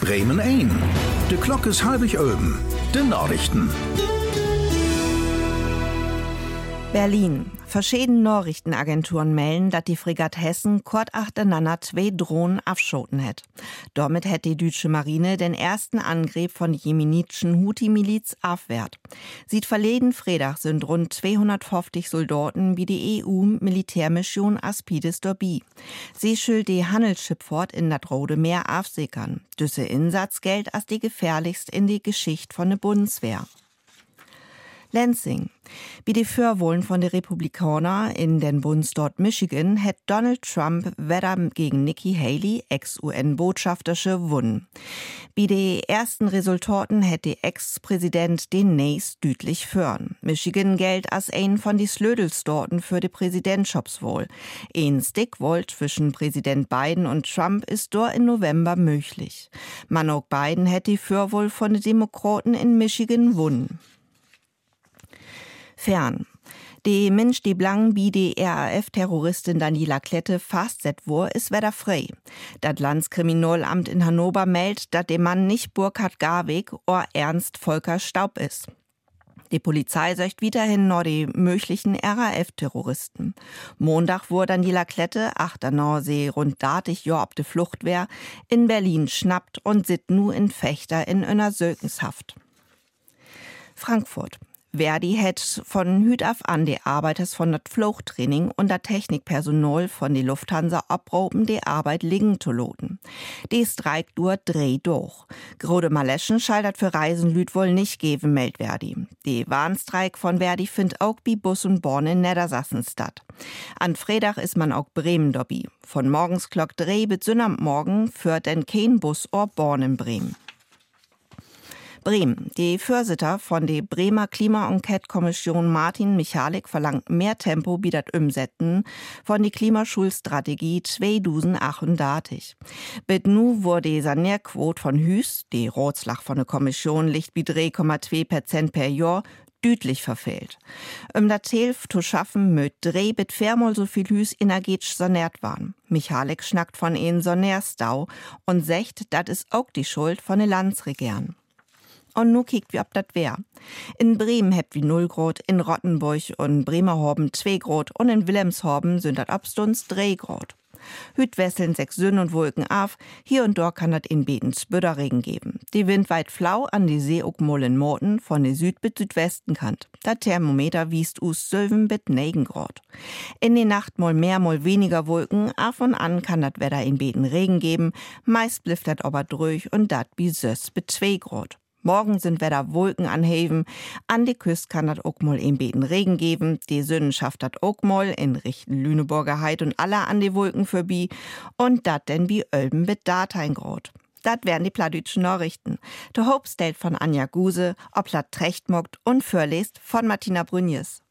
Bremen 1. De klok is halbig oben. De Nachrichten. Berlin. Verschiedene Nachrichtenagenturen melden, dass die Fregatt Hessen kurz achteinander zwei Drohnen abschoten hat. Damit hätte die deutsche Marine den ersten Angriff von jemenitischen Houthi-Miliz abwehrt. Sieht verleden Freitag sind rund 250 Soldaten wie die EU-Militärmission Aspides Dorbi. Sie schuld die Handelsschifffahrt in das Rode Meer aufsickern. Düsse Insatz gilt als die gefährlichst in die Geschichte von der Bundeswehr. Lansing. Wie die Vorwohlen von den Republikanern in den Bundesstaat Michigan hätte Donald Trump weder gegen Nikki Haley, Ex-UN-Botschafterische, gewonnen. Wie die ersten Resultaten hätte Ex-Präsident den Nays deutlich führen. Michigan gilt als ein von die Slödelstorten für die Präsidentschaftswahl. Ein Stickwohl zwischen Präsident Biden und Trump ist dort im November möglich. Man auch Biden hätte die Vorwohl von den Demokraten in Michigan gewonnen fern. Die Mensch, die blang wie die RAF-Terroristin Daniela Klette fastset wur, ist wieder frei. Das Landskriminalamt in Hannover meldet, dass der Mann nicht Burkhard Garweg oder Ernst Volker Staub ist. Die Polizei söcht weiterhin nur die möglichen RAF-Terroristen. Montag wurde Daniela Klette, achter Norsee, rund datig Jahr ob de Flucht in Berlin schnappt und sit nu in Fechter in einer Sökenshaft. Frankfurt. Verdi hat von Hüt auf an die Arbeiters von das Fluchttraining und das Technikpersonal von die Lufthansa abroben die Arbeit liegen zu loten. Die Streik dur dreh durch. Grode Maleschen schaltet für Reisen Lüd wohl nicht geben, meldet Verdi. Die Warnstreik von Verdi findet auch wie Bus und Born in Niedersassen statt. An Freitag ist man auch Bremen dobby. Von morgens Glock dreh bis Morgen führt denn kein Bus or Born in Bremen. Bremen. Die Vorsitter von der Bremer Klima-Enquete-Kommission Martin Michalik verlangt mehr Tempo bei das Umsetzen von die Klimaschulstrategie 2038. Bit nu wurde die Sanierquote von Hüs, die Rotslach von der Kommission liegt wie 3,2 Prozent per Jahr, düdlich verfehlt. Um das Hilf zu schaffen, möt drei bit viermal so viel Hüs energetisch saniert waren. Michalik schnackt von ihnen Sonärstau und sagt, das ist auch die Schuld von den Landsregern. Und nu kiekt wie ob dat wär. In Bremen hebt wie 0 Grad, in Rottenburg und Bremerhorben 2 Grad und in Wilhelmshorben sind abstunds 3 Grad. Hüt wesseln sechs Sünn und Wolken auf, hier und dort kann dat in Beten Spüderregen geben. Die Wind weit flau an die See ook in Morten von der Süd bis Südwesten kant. Dat Thermometer wiest us 7 bis 9 Grad. In die Nacht mal mehr, mal weniger Wolken, af und an kann dat Wetter in Beten Regen geben, meist blifft dat aber durch und dat 6 bis 2 Grad. Morgen sind wieder Wolken anheben. An die Küste kann das auch mal Beten Regen geben. Die Sönnen schafft das mal in Richtung Lüneburger Heid und aller an die Wolken vorbei. Und dat denn wie Ölben mit Dateingrot. Dat wären die pladütschen Nachrichten. Der Hope von Anja Guse, ob Platt Trechtmogt und Förlest von Martina Brünjes.